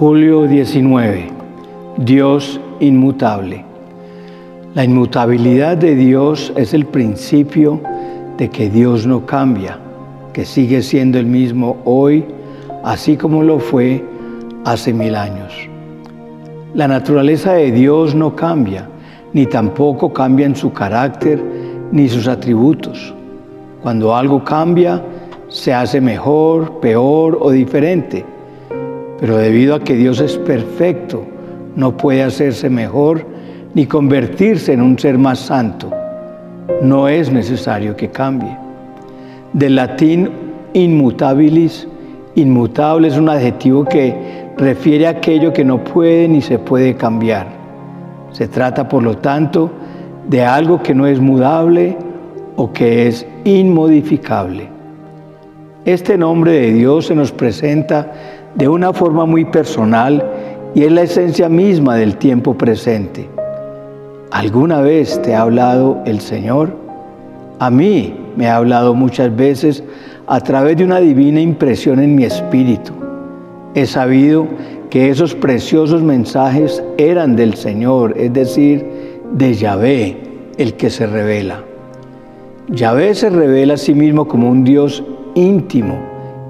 Julio 19. Dios inmutable. La inmutabilidad de Dios es el principio de que Dios no cambia, que sigue siendo el mismo hoy, así como lo fue hace mil años. La naturaleza de Dios no cambia, ni tampoco cambian su carácter ni sus atributos. Cuando algo cambia, se hace mejor, peor o diferente. Pero debido a que Dios es perfecto, no puede hacerse mejor ni convertirse en un ser más santo. No es necesario que cambie. Del latín inmutabilis, inmutable es un adjetivo que refiere a aquello que no puede ni se puede cambiar. Se trata, por lo tanto, de algo que no es mudable o que es inmodificable. Este nombre de Dios se nos presenta de una forma muy personal y es la esencia misma del tiempo presente. ¿Alguna vez te ha hablado el Señor? A mí me ha hablado muchas veces a través de una divina impresión en mi espíritu. He sabido que esos preciosos mensajes eran del Señor, es decir, de Yahvé, el que se revela. Yahvé se revela a sí mismo como un Dios íntimo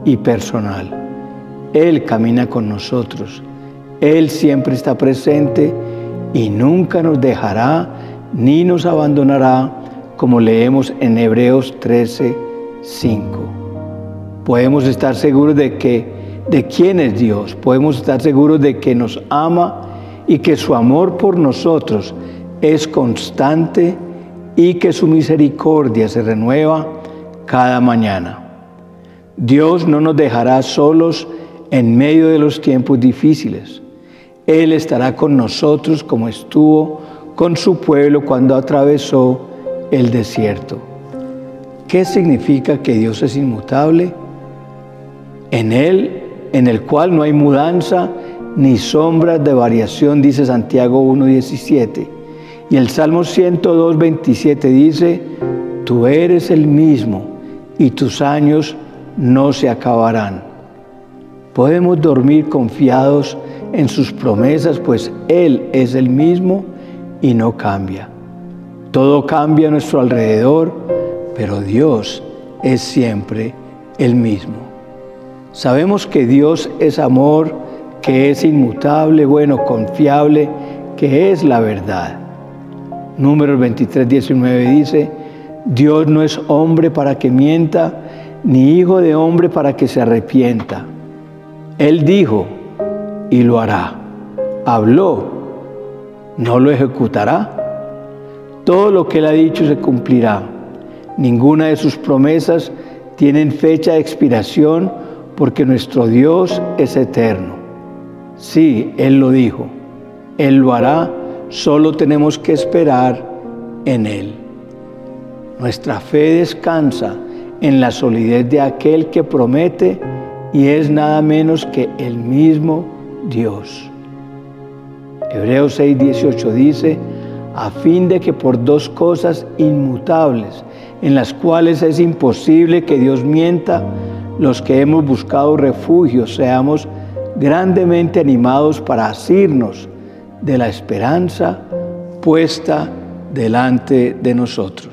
y personal. Él camina con nosotros. Él siempre está presente y nunca nos dejará ni nos abandonará, como leemos en Hebreos 13, 5. Podemos estar seguros de que de quién es Dios, podemos estar seguros de que nos ama y que su amor por nosotros es constante y que su misericordia se renueva cada mañana. Dios no nos dejará solos en medio de los tiempos difíciles. Él estará con nosotros como estuvo con su pueblo cuando atravesó el desierto. ¿Qué significa que Dios es inmutable? En Él, en el cual no hay mudanza ni sombras de variación, dice Santiago 1.17. Y el Salmo 102.27 dice, tú eres el mismo y tus años no se acabarán. Podemos dormir confiados en sus promesas, pues Él es el mismo y no cambia. Todo cambia a nuestro alrededor, pero Dios es siempre el mismo. Sabemos que Dios es amor, que es inmutable, bueno, confiable, que es la verdad. Número 23, 19 dice, Dios no es hombre para que mienta, ni hijo de hombre para que se arrepienta. Él dijo y lo hará. Habló, no lo ejecutará. Todo lo que él ha dicho se cumplirá. Ninguna de sus promesas tienen fecha de expiración porque nuestro Dios es eterno. Sí, Él lo dijo. Él lo hará. Solo tenemos que esperar en Él. Nuestra fe descansa en la solidez de aquel que promete y es nada menos que el mismo Dios. Hebreos 6, 18 dice, a fin de que por dos cosas inmutables, en las cuales es imposible que Dios mienta, los que hemos buscado refugio seamos grandemente animados para asirnos de la esperanza puesta delante de nosotros.